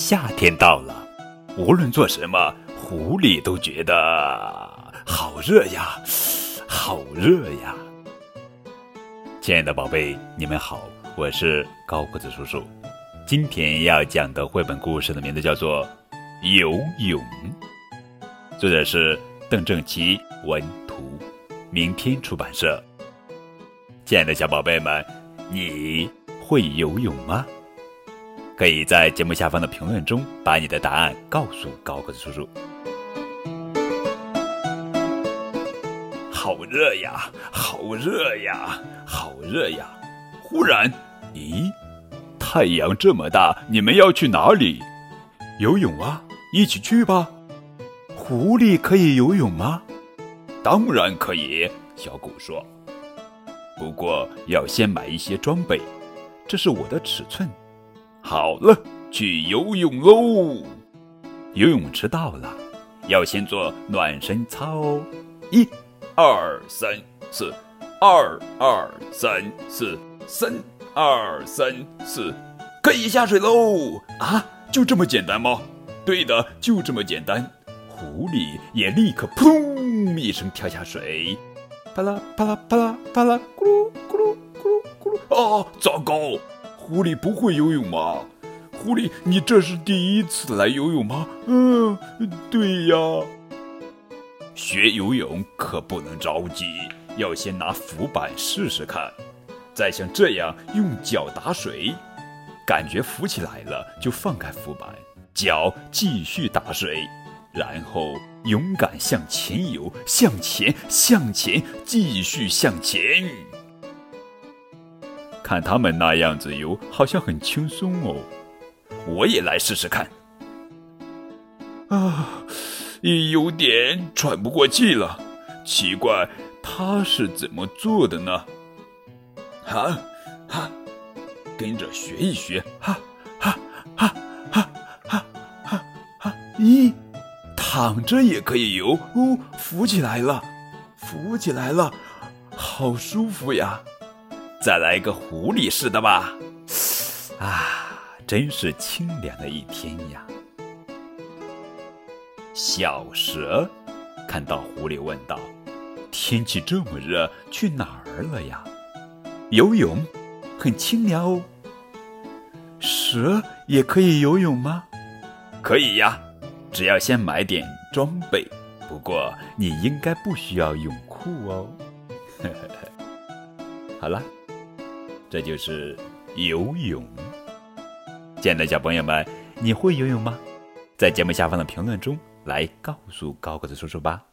夏天到了，无论做什么，狐狸都觉得好热呀，好热呀。亲爱的宝贝，你们好，我是高个子叔叔。今天要讲的绘本故事的名字叫做《游泳》，作者是邓正奇，文图，明天出版社。亲爱的小宝贝们，你会游泳吗？可以在节目下方的评论中把你的答案告诉高个子叔叔。好热呀，好热呀，好热呀！忽然，咦，太阳这么大，你们要去哪里？游泳啊，一起去吧。狐狸可以游泳吗？当然可以，小狗说。不过要先买一些装备，这是我的尺寸。好了，去游泳喽！游泳池到了，要先做暖身操哦。一、二、三、四，二、二、三、四，三、二、三、四，可以下水喽！啊，就这么简单吗？对的，就这么简单。狐狸也立刻扑通一声跳下水，啪啦啪啦啪啦啪啦，咕噜咕噜咕噜咕噜。哦，糟糕！狐狸不会游泳吗？狐狸，你这是第一次来游泳吗？嗯，对呀。学游泳可不能着急，要先拿浮板试试看，再像这样用脚打水，感觉浮起来了就放开浮板，脚继续打水，然后勇敢向前游，向前，向前，继续向前。看他们那样子游，好像很轻松哦。我也来试试看。啊，有点喘不过气了。奇怪，他是怎么做的呢？哈，哈，跟着学一学。哈，哈，哈，哈，哈，哈，哈。咦，躺着也可以游。哦，浮起来了，浮起来了，好舒服呀。再来一个狐狸似的吧，啊，真是清凉的一天呀！小蛇看到狐狸问道：“天气这么热，去哪儿了呀？”游泳，很清凉哦。蛇也可以游泳吗？可以呀，只要先买点装备。不过你应该不需要泳裤哦。呵呵呵，好了。这就是游泳。亲爱的小朋友们，你会游泳吗？在节目下方的评论中来告诉高个子叔叔吧。